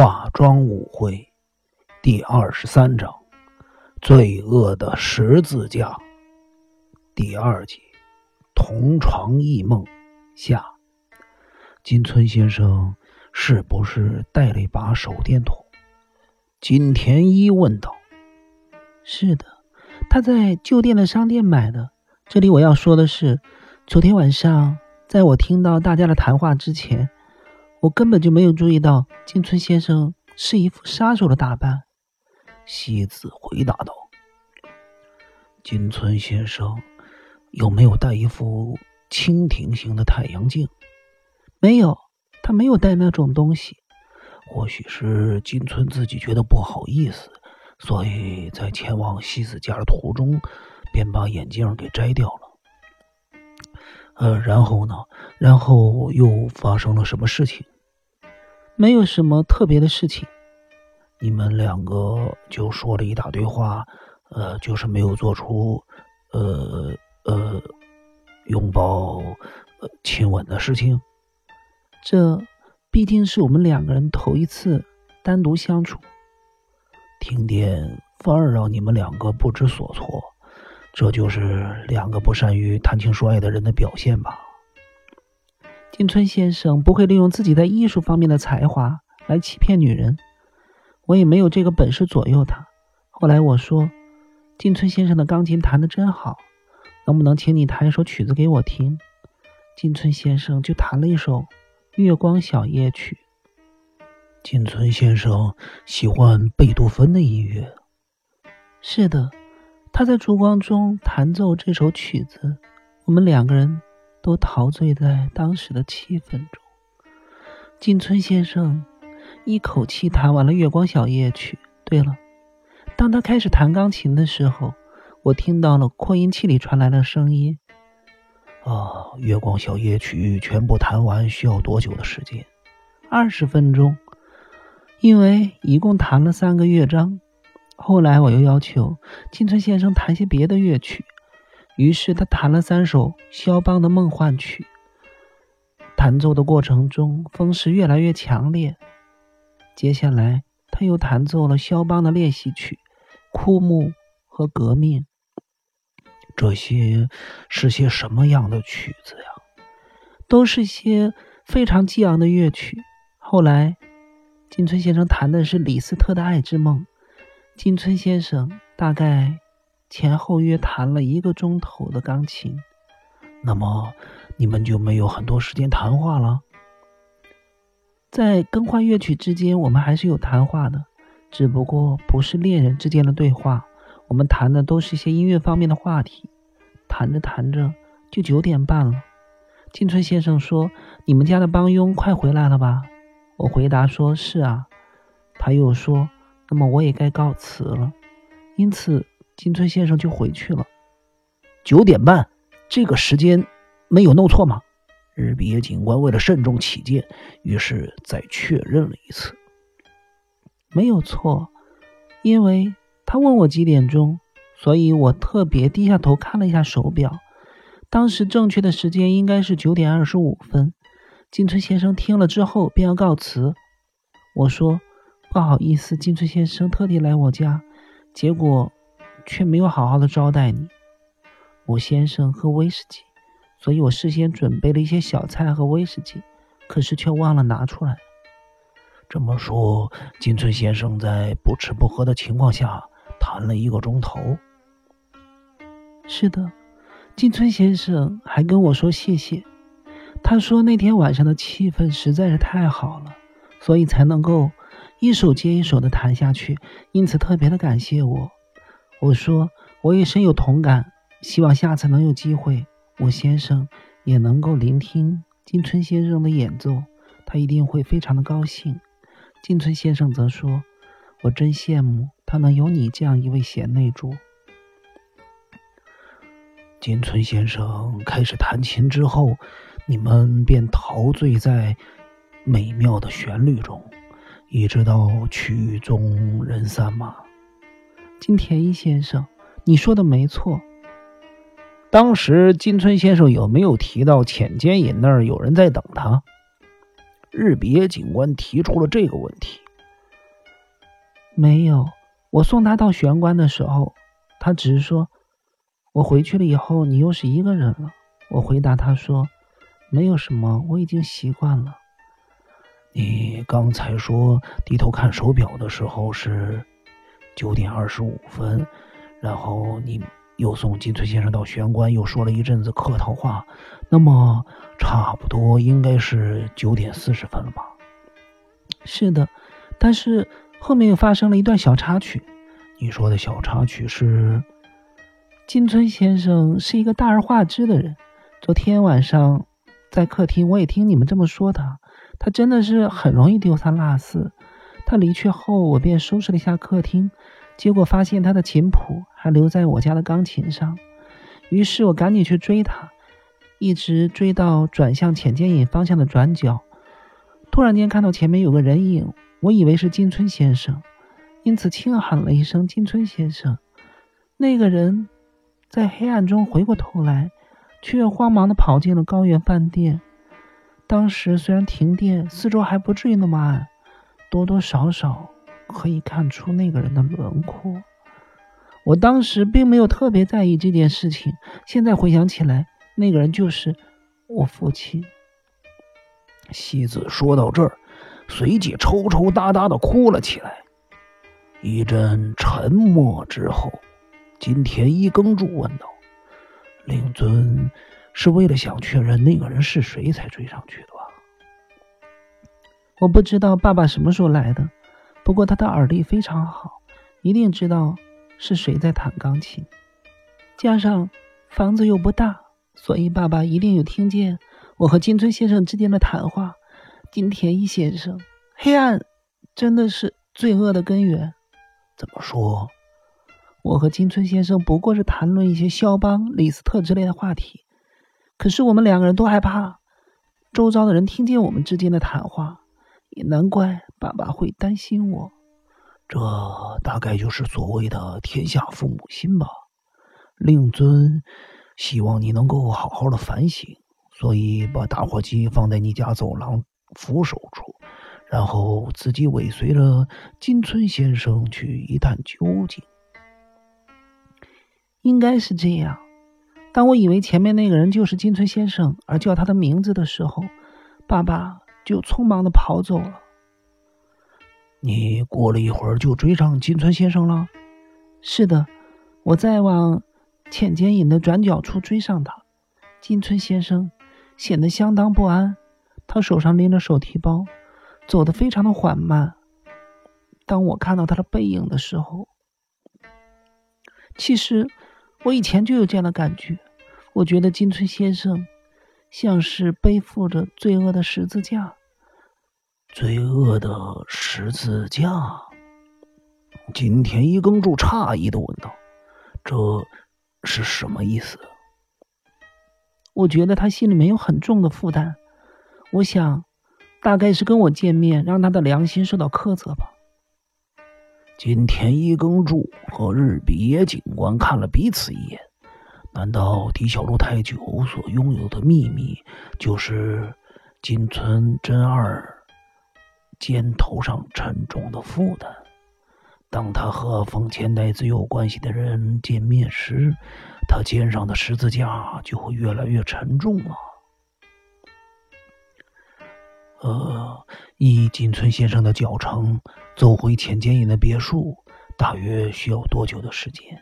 化妆舞会第二十三章：罪恶的十字架第二集：同床异梦下。金村先生是不是带了一把手电筒？金田一问道。是的，他在旧店的商店买的。这里我要说的是，昨天晚上在我听到大家的谈话之前。我根本就没有注意到金村先生是一副杀手的打扮。西子回答道：“金村先生有没有戴一副蜻蜓形的太阳镜？没有，他没有戴那种东西。或许是金村自己觉得不好意思，所以在前往西子家的途中便把眼镜给摘掉了。呃，然后呢？然后又发生了什么事情？”没有什么特别的事情，你们两个就说了一大堆话，呃，就是没有做出，呃呃，拥抱、亲吻的事情。这毕竟是我们两个人头一次单独相处，停电反而让你们两个不知所措，这就是两个不善于谈情说爱的人的表现吧。金村先生不会利用自己在艺术方面的才华来欺骗女人，我也没有这个本事左右他。后来我说：“金村先生的钢琴弹得真好，能不能请你弹一首曲子给我听？”金村先生就弹了一首《月光小夜曲》。金村先生喜欢贝多芬的音乐。是的，他在烛光中弹奏这首曲子，我们两个人。都陶醉在当时的气氛中。金村先生一口气弹完了《月光小夜曲》。对了，当他开始弹钢琴的时候，我听到了扩音器里传来的声音。啊，《月光小夜曲》全部弹完需要多久的时间？二十分钟，因为一共弹了三个乐章。后来我又要求金村先生弹些别的乐曲。于是他弹了三首肖邦的梦幻曲，弹奏的过程中风势越来越强烈。接下来他又弹奏了肖邦的练习曲《枯木》和《革命》。这些是些什么样的曲子呀？都是些非常激昂的乐曲。后来金村先生弹的是李斯特的《爱之梦》。金村先生大概。前后约弹了一个钟头的钢琴，那么你们就没有很多时间谈话了。在更换乐曲之间，我们还是有谈话的，只不过不是恋人之间的对话。我们谈的都是一些音乐方面的话题。谈着谈着就九点半了。金村先生说：“你们家的帮佣快回来了吧？”我回答说：“是啊。”他又说：“那么我也该告辞了。”因此。金村先生就回去了。九点半，这个时间没有弄错吗？日比野警官为了慎重起见，于是再确认了一次。没有错，因为他问我几点钟，所以我特别低下头看了一下手表。当时正确的时间应该是九点二十五分。金村先生听了之后便要告辞。我说：“不好意思，金村先生特地来我家，结果……”却没有好好的招待你。我先生喝威士忌，所以我事先准备了一些小菜和威士忌，可是却忘了拿出来。这么说，金村先生在不吃不喝的情况下谈了一个钟头。是的，金村先生还跟我说谢谢。他说那天晚上的气氛实在是太好了，所以才能够一首接一首的弹下去，因此特别的感谢我。我说，我也深有同感，希望下次能有机会，我先生也能够聆听金村先生的演奏，他一定会非常的高兴。金村先生则说：“我真羡慕他能有你这样一位贤内助。”金村先生开始弹琴之后，你们便陶醉在美妙的旋律中，一直到曲终人散吗？金田一先生，你说的没错。当时金村先生有没有提到浅间隐那儿有人在等他？日比野警官提出了这个问题。没有，我送他到玄关的时候，他只是说，我回去了以后，你又是一个人了。我回答他说，没有什么，我已经习惯了。你刚才说低头看手表的时候是九点二十五分，然后你又送金村先生到玄关，又说了一阵子客套话，那么差不多应该是九点四十分了吧？是的，但是后面又发生了一段小插曲。你说的小插曲是，金村先生是一个大而化之的人。昨天晚上在客厅，我也听你们这么说他。他真的是很容易丢三落四。他离去后，我便收拾了一下客厅，结果发现他的琴谱还留在我家的钢琴上。于是我赶紧去追他，一直追到转向浅间影方向的转角，突然间看到前面有个人影，我以为是金村先生，因此轻喊了一声“金村先生”。那个人在黑暗中回过头来。却慌忙地跑进了高原饭店。当时虽然停电，四周还不至于那么暗，多多少少可以看出那个人的轮廓。我当时并没有特别在意这件事情，现在回想起来，那个人就是我父亲。西子说到这儿，随即抽抽搭搭的哭了起来。一阵沉默之后，金田一耕助问道。令尊是为了想确认那个人是谁才追上去的吧？我不知道爸爸什么时候来的，不过他的耳力非常好，一定知道是谁在弹钢琴。加上房子又不大，所以爸爸一定有听见我和金村先生之间的谈话。金田一先生，黑暗真的是罪恶的根源。怎么说？我和金村先生不过是谈论一些肖邦、李斯特之类的话题，可是我们两个人都害怕周遭的人听见我们之间的谈话，也难怪爸爸会担心我。这大概就是所谓的天下父母心吧。令尊希望你能够好好的反省，所以把打火机放在你家走廊扶手处，然后自己尾随着金村先生去一探究竟。应该是这样。当我以为前面那个人就是金村先生，而叫他的名字的时候，爸爸就匆忙的跑走了。你过了一会儿就追上金村先生了？是的，我在往浅间影的转角处追上他。金村先生显得相当不安，他手上拎着手提包，走得非常的缓慢。当我看到他的背影的时候，其实。我以前就有这样的感觉，我觉得金村先生像是背负着罪恶的十字架。罪恶的十字架。金田一耕助诧异的问道：“这是什么意思？”我觉得他心里面有很重的负担，我想，大概是跟我见面让他的良心受到苛责吧。金田一耕助和日比野警官看了彼此一眼。难道狄小路太久所拥有的秘密，就是金村真二肩头上沉重的负担？当他和丰前代子有关系的人见面时，他肩上的十字架就会越来越沉重了。呃，以金村先生的脚程走回浅间影的别墅，大约需要多久的时间？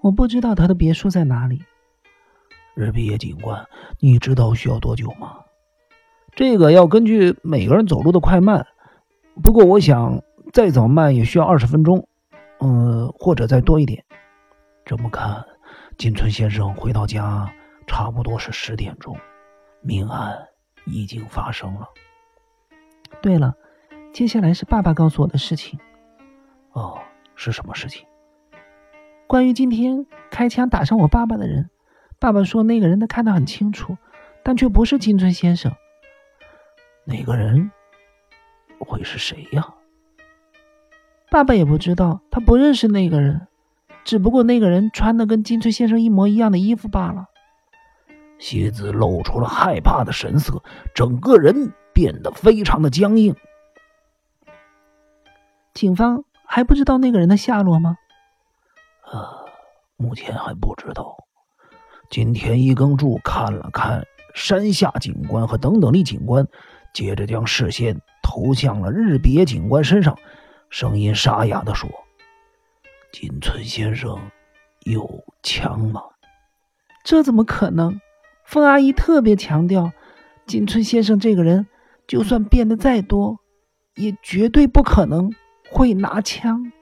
我不知道他的别墅在哪里。日比野警官，你知道需要多久吗？这个要根据每个人走路的快慢，不过我想再怎么慢也需要二十分钟，嗯，或者再多一点。这么看，金村先生回到家差不多是十点钟，命案。已经发生了。对了，接下来是爸爸告诉我的事情。哦，是什么事情？关于今天开枪打伤我爸爸的人，爸爸说那个人他看得很清楚，但却不是金村先生。那个人会是谁呀？爸爸也不知道，他不认识那个人，只不过那个人穿的跟金村先生一模一样的衣服罢了。蝎子露出了害怕的神色，整个人变得非常的僵硬。警方还不知道那个人的下落吗？呃，目前还不知道。今天一更柱看了看山下警官和等等的警官，接着将视线投向了日别警官身上，声音沙哑的说：“金村先生有枪吗？”这怎么可能？风阿姨特别强调，金村先生这个人，就算变得再多，也绝对不可能会拿枪。